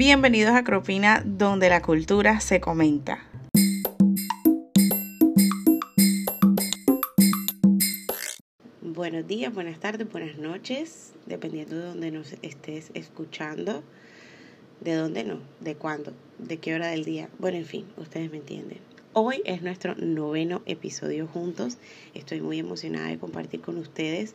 Bienvenidos a Cropina, donde la cultura se comenta. Buenos días, buenas tardes, buenas noches, dependiendo de donde nos estés escuchando. ¿De dónde no? ¿De cuándo? ¿De qué hora del día? Bueno, en fin, ustedes me entienden. Hoy es nuestro noveno episodio juntos. Estoy muy emocionada de compartir con ustedes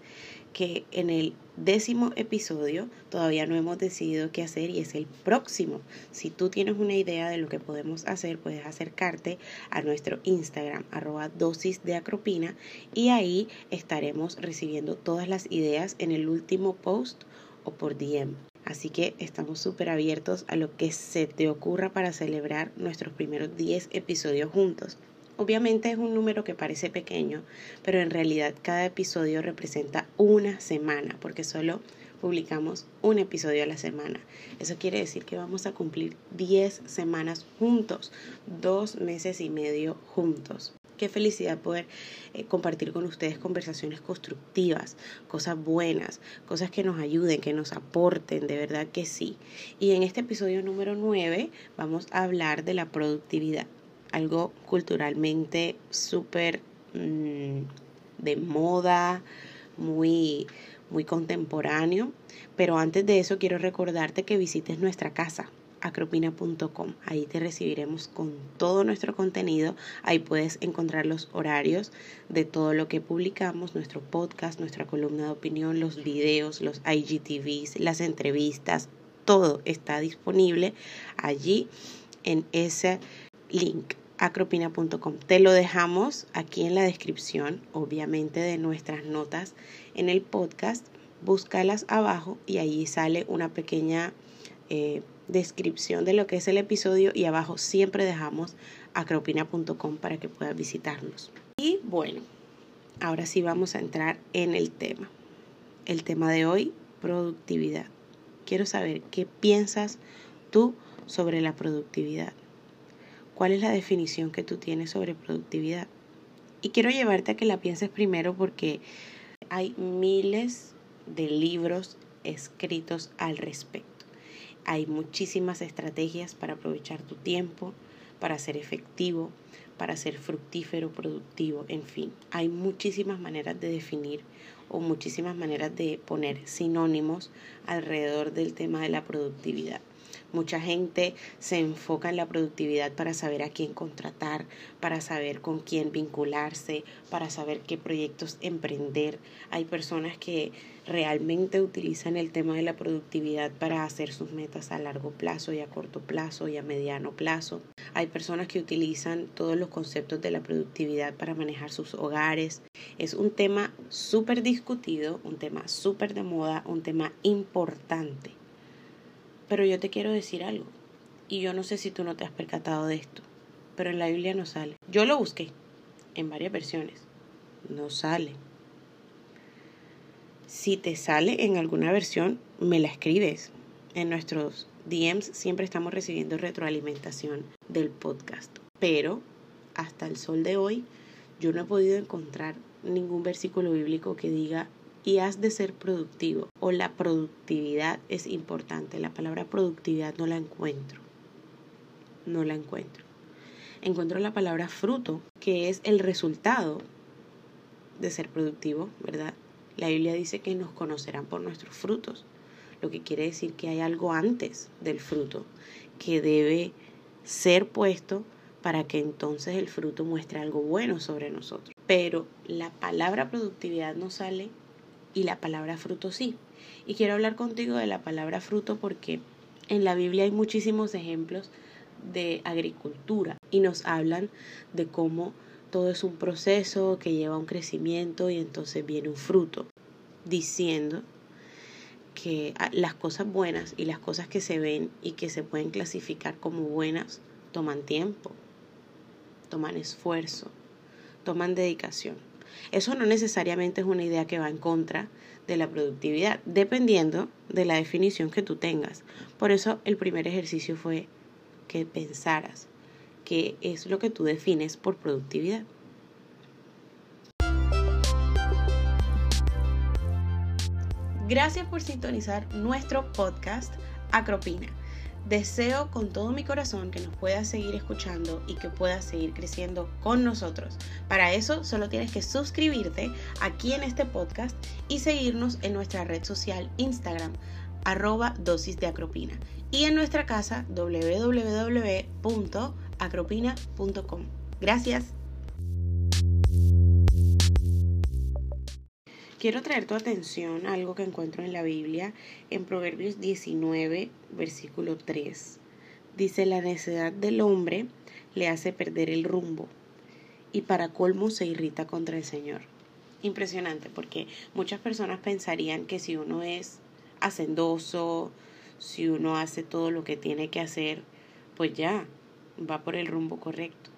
que en el décimo episodio todavía no hemos decidido qué hacer y es el próximo. Si tú tienes una idea de lo que podemos hacer, puedes acercarte a nuestro Instagram, arroba dosis de acropina, y ahí estaremos recibiendo todas las ideas en el último post o por DM. Así que estamos súper abiertos a lo que se te ocurra para celebrar nuestros primeros 10 episodios juntos. Obviamente es un número que parece pequeño, pero en realidad cada episodio representa una semana, porque solo publicamos un episodio a la semana. Eso quiere decir que vamos a cumplir 10 semanas juntos, dos meses y medio juntos. Qué felicidad poder eh, compartir con ustedes conversaciones constructivas, cosas buenas, cosas que nos ayuden, que nos aporten, de verdad que sí. Y en este episodio número 9 vamos a hablar de la productividad, algo culturalmente súper mm, de moda, muy, muy contemporáneo. Pero antes de eso quiero recordarte que visites nuestra casa acropina.com. Ahí te recibiremos con todo nuestro contenido. Ahí puedes encontrar los horarios de todo lo que publicamos, nuestro podcast, nuestra columna de opinión, los videos, los IGTVs, las entrevistas. Todo está disponible allí en ese link acropina.com. Te lo dejamos aquí en la descripción, obviamente, de nuestras notas en el podcast. Búscalas abajo y allí sale una pequeña eh, descripción de lo que es el episodio y abajo siempre dejamos acropina.com para que puedas visitarnos. Y bueno, ahora sí vamos a entrar en el tema. El tema de hoy, productividad. Quiero saber qué piensas tú sobre la productividad. ¿Cuál es la definición que tú tienes sobre productividad? Y quiero llevarte a que la pienses primero porque hay miles de libros escritos al respecto. Hay muchísimas estrategias para aprovechar tu tiempo, para ser efectivo, para ser fructífero, productivo, en fin. Hay muchísimas maneras de definir o muchísimas maneras de poner sinónimos alrededor del tema de la productividad. Mucha gente se enfoca en la productividad para saber a quién contratar, para saber con quién vincularse, para saber qué proyectos emprender. Hay personas que realmente utilizan el tema de la productividad para hacer sus metas a largo plazo y a corto plazo y a mediano plazo. Hay personas que utilizan todos los conceptos de la productividad para manejar sus hogares. Es un tema súper discutido, un tema súper de moda, un tema importante. Pero yo te quiero decir algo, y yo no sé si tú no te has percatado de esto, pero en la Biblia no sale. Yo lo busqué en varias versiones, no sale. Si te sale en alguna versión, me la escribes. En nuestros DMs siempre estamos recibiendo retroalimentación del podcast. Pero hasta el sol de hoy, yo no he podido encontrar ningún versículo bíblico que diga y has de ser productivo o la productividad es importante. La palabra productividad no la encuentro. No la encuentro. Encuentro la palabra fruto, que es el resultado de ser productivo, ¿verdad? La Biblia dice que nos conocerán por nuestros frutos, lo que quiere decir que hay algo antes del fruto que debe ser puesto para que entonces el fruto muestre algo bueno sobre nosotros. Pero la palabra productividad no sale y la palabra fruto sí. Y quiero hablar contigo de la palabra fruto porque en la Biblia hay muchísimos ejemplos de agricultura y nos hablan de cómo todo es un proceso que lleva a un crecimiento y entonces viene un fruto, diciendo que las cosas buenas y las cosas que se ven y que se pueden clasificar como buenas toman tiempo, toman esfuerzo, toman dedicación. Eso no necesariamente es una idea que va en contra de la productividad, dependiendo de la definición que tú tengas. Por eso el primer ejercicio fue que pensaras qué es lo que tú defines por productividad. Gracias por sintonizar nuestro podcast Acropina. Deseo con todo mi corazón que nos puedas seguir escuchando y que puedas seguir creciendo con nosotros. Para eso solo tienes que suscribirte aquí en este podcast y seguirnos en nuestra red social Instagram arroba dosis de acropina y en nuestra casa www.acropina.com. Gracias. Quiero traer tu atención a algo que encuentro en la Biblia, en Proverbios 19, versículo 3. Dice, la necedad del hombre le hace perder el rumbo y para colmo se irrita contra el Señor. Impresionante, porque muchas personas pensarían que si uno es hacendoso, si uno hace todo lo que tiene que hacer, pues ya va por el rumbo correcto.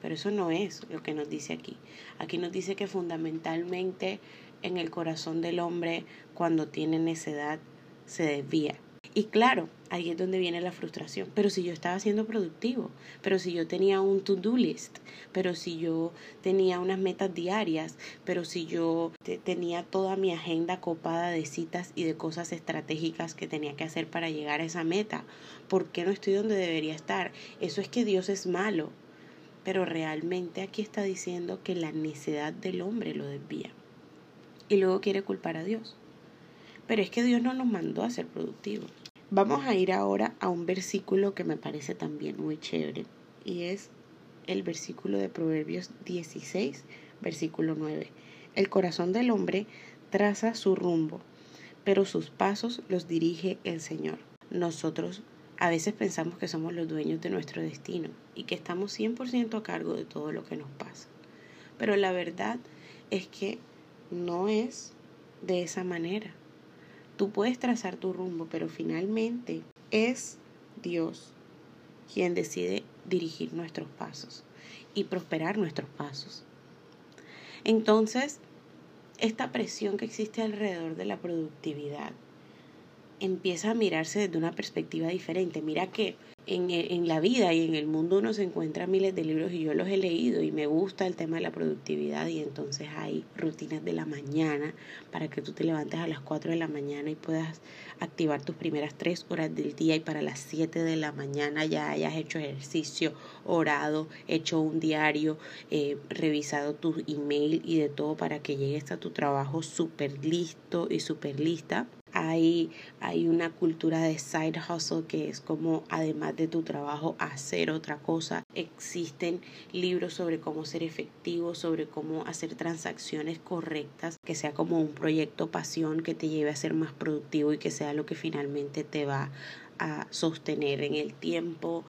Pero eso no es lo que nos dice aquí. Aquí nos dice que fundamentalmente en el corazón del hombre cuando tiene necedad se desvía. Y claro, ahí es donde viene la frustración. Pero si yo estaba siendo productivo, pero si yo tenía un to-do list, pero si yo tenía unas metas diarias, pero si yo tenía toda mi agenda copada de citas y de cosas estratégicas que tenía que hacer para llegar a esa meta, ¿por qué no estoy donde debería estar? Eso es que Dios es malo. Pero realmente aquí está diciendo que la necedad del hombre lo desvía y luego quiere culpar a Dios. Pero es que Dios no nos mandó a ser productivos. Vamos a ir ahora a un versículo que me parece también muy chévere y es el versículo de Proverbios 16, versículo 9. El corazón del hombre traza su rumbo, pero sus pasos los dirige el Señor. Nosotros a veces pensamos que somos los dueños de nuestro destino y que estamos 100% a cargo de todo lo que nos pasa. Pero la verdad es que no es de esa manera. Tú puedes trazar tu rumbo, pero finalmente es Dios quien decide dirigir nuestros pasos y prosperar nuestros pasos. Entonces, esta presión que existe alrededor de la productividad empieza a mirarse desde una perspectiva diferente. Mira que en, en, la vida y en el mundo uno se encuentra miles de libros y yo los he leído y me gusta el tema de la productividad y entonces hay rutinas de la mañana para que tú te levantes a las 4 de la mañana y puedas activar tus primeras 3 horas del día y para las 7 de la mañana ya hayas hecho ejercicio, orado, hecho un diario, eh, revisado tu email y de todo para que llegues a tu trabajo súper listo y súper lista hay, hay una cultura de side hustle que es como además de tu trabajo hacer otra cosa. Existen libros sobre cómo ser efectivo, sobre cómo hacer transacciones correctas, que sea como un proyecto pasión que te lleve a ser más productivo y que sea lo que finalmente te va a sostener en el tiempo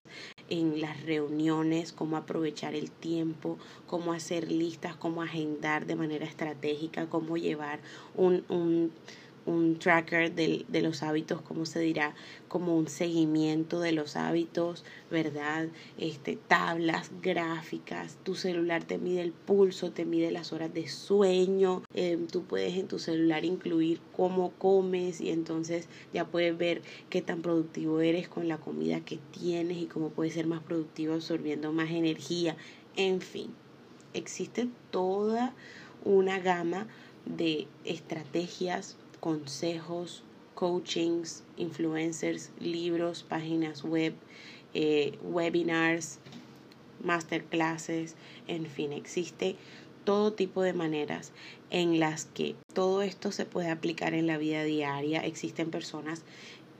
en las reuniones, cómo aprovechar el tiempo, cómo hacer listas, cómo agendar de manera estratégica, cómo llevar un, un un tracker de, de, los hábitos, como se dirá, como un seguimiento de los hábitos, ¿verdad? Este, tablas, gráficas, tu celular te mide el pulso, te mide las horas de sueño, em, tú puedes en tu celular incluir cómo comes y entonces ya puedes ver qué tan productivo eres con la comida que tienes y cómo puedes ser más productivo absorbiendo más energía, en fin, existe toda una gama de estrategias consejos, coachings, influencers, libros, páginas web, eh, webinars, masterclasses, en fin, existe todo tipo de maneras en las que todo esto se puede aplicar en la vida diaria. Existen personas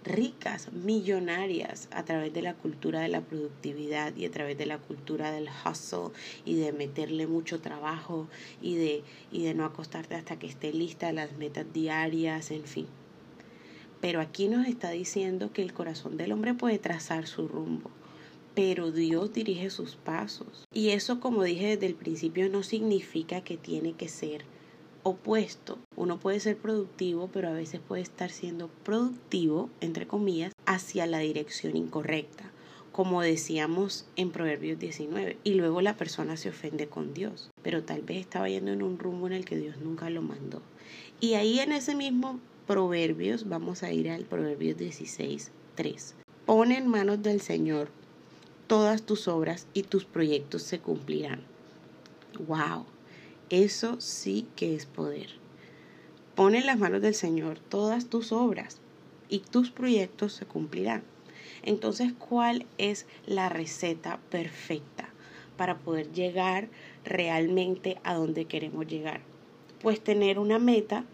ricas, millonarias, a través de la cultura de la productividad y a través de la cultura del hustle y de meterle mucho trabajo y de, y de no acostarte hasta que esté lista las metas diarias, en fin. Pero aquí nos está diciendo que el corazón del hombre puede trazar su rumbo, pero Dios dirige sus pasos. Y eso, como dije desde el principio, no significa que tiene que ser opuesto. Uno puede ser productivo, pero a veces puede estar siendo productivo, entre comillas, hacia la dirección incorrecta, como decíamos en Proverbios 19. Y luego la persona se ofende con Dios, pero tal vez estaba yendo en un rumbo en el que Dios nunca lo mandó. Y ahí en ese mismo Proverbios, vamos a ir al Proverbios 16, 3. Pon en manos del Señor todas tus obras y tus proyectos se cumplirán. ¡Wow! Eso sí que es poder. Pon en las manos del Señor todas tus obras y tus proyectos se cumplirán. Entonces, ¿cuál es la receta perfecta para poder llegar realmente a donde queremos llegar? Pues tener una meta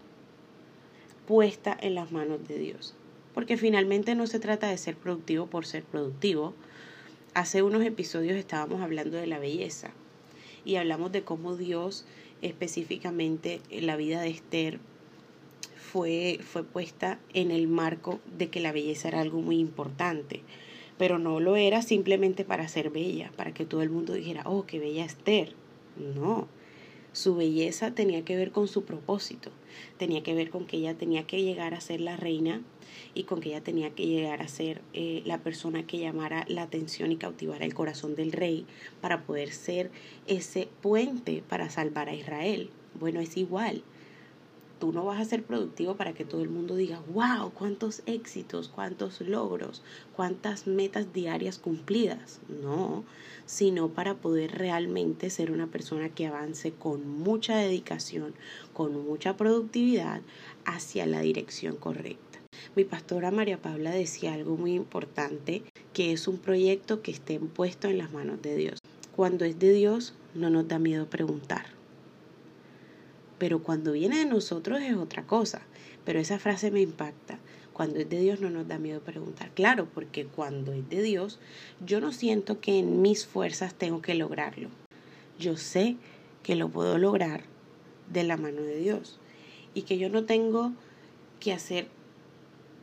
puesta en las manos de Dios. Porque finalmente no se trata de ser productivo por ser productivo. Hace unos episodios estábamos hablando de la belleza y hablamos de cómo Dios específicamente en la vida de Esther fue, fue puesta en el marco de que la belleza era algo muy importante, pero no lo era simplemente para ser bella, para que todo el mundo dijera, oh, qué bella Esther. No, su belleza tenía que ver con su propósito, tenía que ver con que ella tenía que llegar a ser la reina y con que ella tenía que llegar a ser eh, la persona que llamara la atención y cautivara el corazón del rey para poder ser ese puente para salvar a Israel. Bueno, es igual tú no vas a ser productivo para que todo el mundo diga, wow, cuántos éxitos, cuántos logros, cuántas metas diarias cumplidas. No, sino para poder realmente ser una persona que avance con mucha dedicación, con mucha productividad hacia la dirección correcta. Mi pastora María Paula decía algo muy importante, que es un proyecto que esté puesto en las manos de Dios. Cuando es de Dios, no nos da miedo preguntar pero cuando viene de nosotros es otra cosa. Pero esa frase me impacta. Cuando es de Dios no nos da miedo preguntar. Claro, porque cuando es de Dios, yo no siento que en mis fuerzas tengo que lograrlo. Yo sé que lo puedo lograr de la mano de Dios. Y que yo no tengo que hacer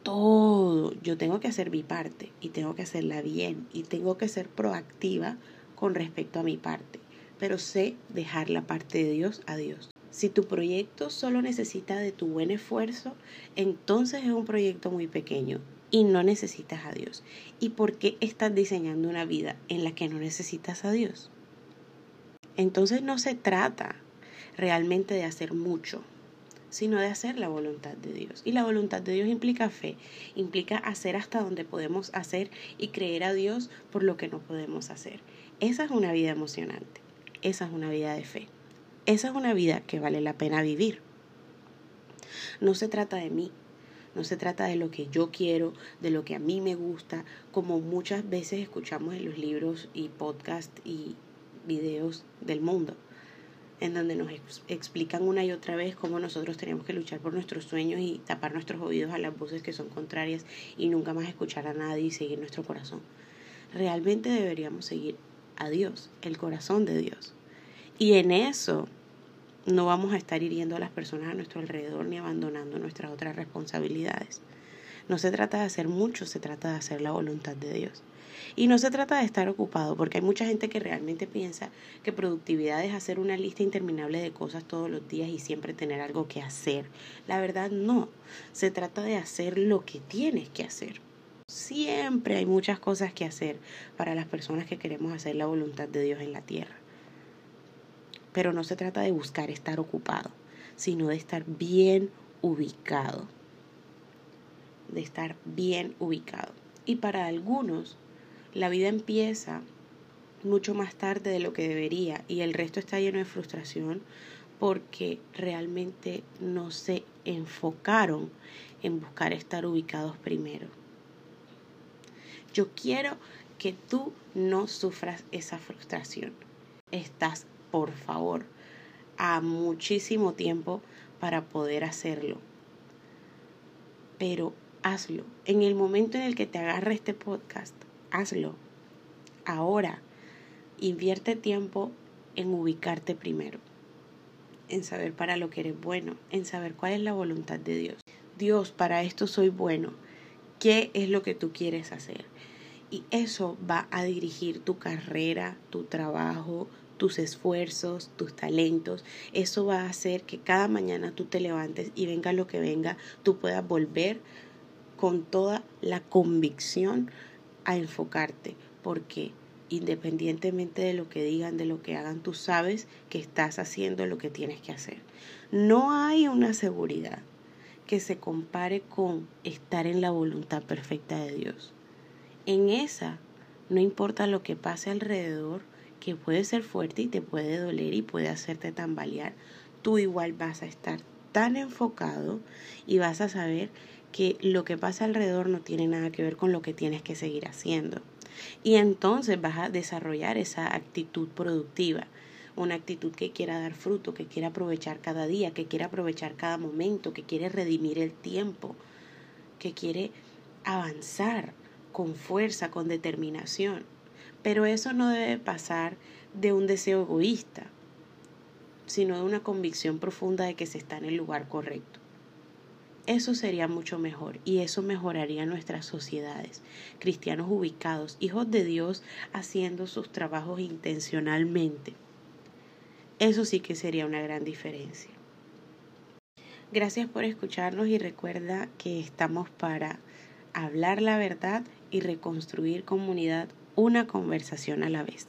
todo. Yo tengo que hacer mi parte y tengo que hacerla bien y tengo que ser proactiva con respecto a mi parte. Pero sé dejar la parte de Dios a Dios. Si tu proyecto solo necesita de tu buen esfuerzo, entonces es un proyecto muy pequeño y no necesitas a Dios. ¿Y por qué estás diseñando una vida en la que no necesitas a Dios? Entonces no se trata realmente de hacer mucho, sino de hacer la voluntad de Dios. Y la voluntad de Dios implica fe, implica hacer hasta donde podemos hacer y creer a Dios por lo que no podemos hacer. Esa es una vida emocionante, esa es una vida de fe. Esa es una vida que vale la pena vivir. No se trata de mí, no se trata de lo que yo quiero, de lo que a mí me gusta, como muchas veces escuchamos en los libros y podcasts y videos del mundo, en donde nos explican una y otra vez cómo nosotros tenemos que luchar por nuestros sueños y tapar nuestros oídos a las voces que son contrarias y nunca más escuchar a nadie y seguir nuestro corazón. Realmente deberíamos seguir a Dios, el corazón de Dios. Y en eso no vamos a estar hiriendo a las personas a nuestro alrededor ni abandonando nuestras otras responsabilidades. No se trata de hacer mucho, se trata de hacer la voluntad de Dios. Y no se trata de estar ocupado, porque hay mucha gente que realmente piensa que productividad es hacer una lista interminable de cosas todos los días y siempre tener algo que hacer. La verdad no, se trata de hacer lo que tienes que hacer. Siempre hay muchas cosas que hacer para las personas que queremos hacer la voluntad de Dios en la tierra. Pero no se trata de buscar estar ocupado, sino de estar bien ubicado. De estar bien ubicado. Y para algunos, la vida empieza mucho más tarde de lo que debería y el resto está lleno de frustración porque realmente no se enfocaron en buscar estar ubicados primero. Yo quiero que tú no sufras esa frustración. Estás por favor, a muchísimo tiempo para poder hacerlo. Pero hazlo. En el momento en el que te agarre este podcast, hazlo. Ahora, invierte tiempo en ubicarte primero, en saber para lo que eres bueno, en saber cuál es la voluntad de Dios. Dios, para esto soy bueno. ¿Qué es lo que tú quieres hacer? Y eso va a dirigir tu carrera, tu trabajo, tus esfuerzos, tus talentos. Eso va a hacer que cada mañana tú te levantes y venga lo que venga, tú puedas volver con toda la convicción a enfocarte, porque independientemente de lo que digan, de lo que hagan, tú sabes que estás haciendo lo que tienes que hacer. No hay una seguridad que se compare con estar en la voluntad perfecta de Dios. En esa, no importa lo que pase alrededor, que puede ser fuerte y te puede doler y puede hacerte tambalear, tú igual vas a estar tan enfocado y vas a saber que lo que pasa alrededor no tiene nada que ver con lo que tienes que seguir haciendo. Y entonces vas a desarrollar esa actitud productiva, una actitud que quiera dar fruto, que quiera aprovechar cada día, que quiera aprovechar cada momento, que quiere redimir el tiempo, que quiere avanzar con fuerza, con determinación. Pero eso no debe pasar de un deseo egoísta, sino de una convicción profunda de que se está en el lugar correcto. Eso sería mucho mejor y eso mejoraría nuestras sociedades. Cristianos ubicados, hijos de Dios haciendo sus trabajos intencionalmente. Eso sí que sería una gran diferencia. Gracias por escucharnos y recuerda que estamos para hablar la verdad y reconstruir comunidad una conversación a la vez.